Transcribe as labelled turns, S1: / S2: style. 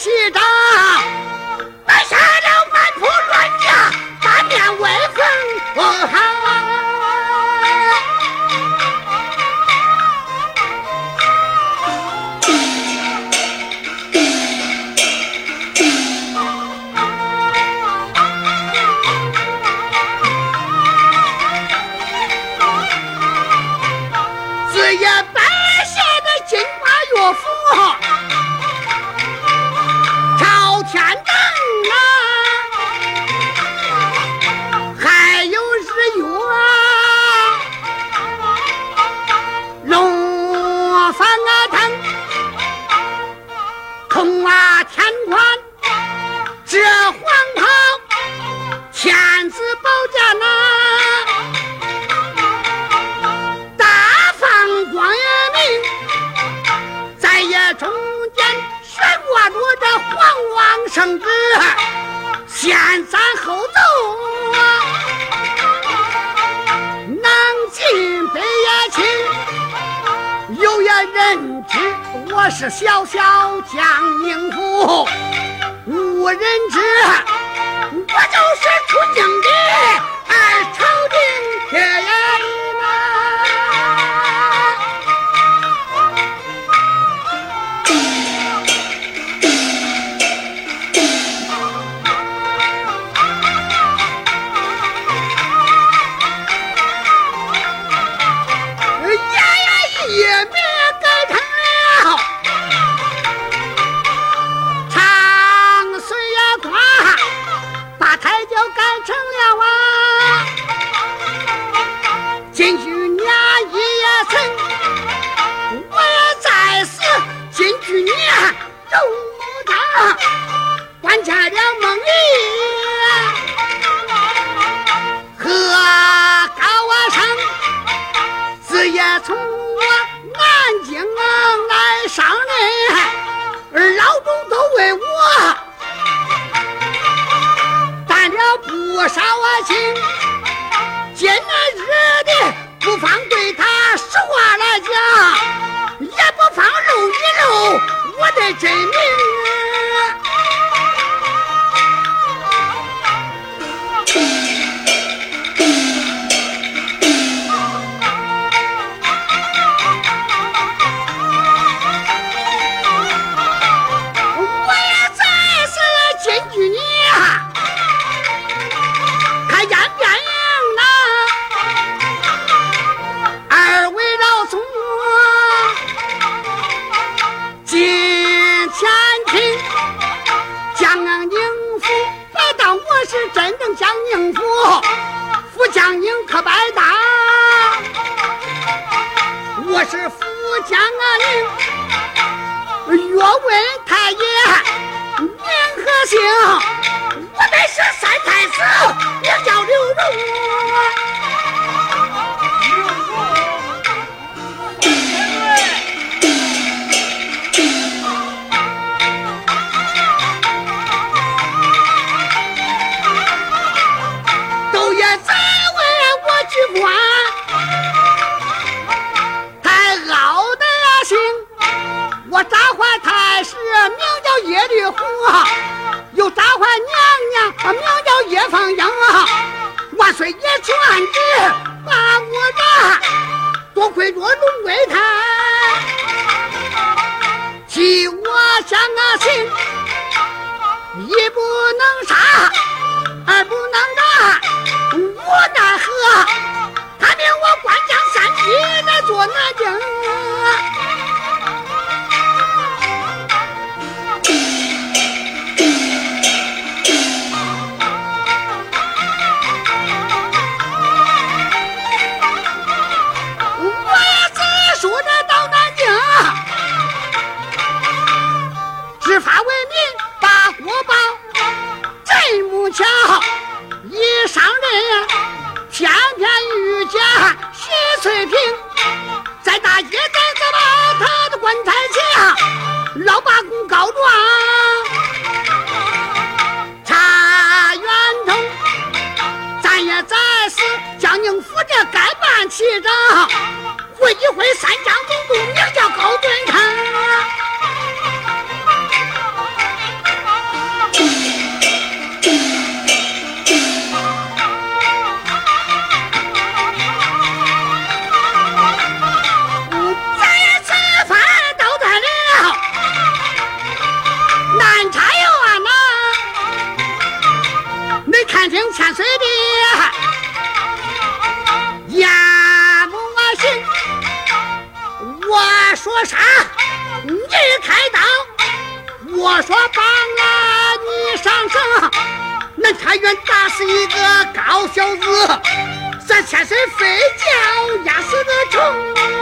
S1: 是的声歌，先斩后奏啊！南进北也亲，有眼人知我是小小江宁府，无人知我就是出京的二朝廷铁呀！金菊娘一声我，再世金菊娘走堂，关家娘梦里。可白搭我是福建的灵越问太爷娘和姓我得是三太子你把我打多亏我龙贵太替我伤了心也不能杀。但愿打死一个高小子，咱全身飞镖压死个虫。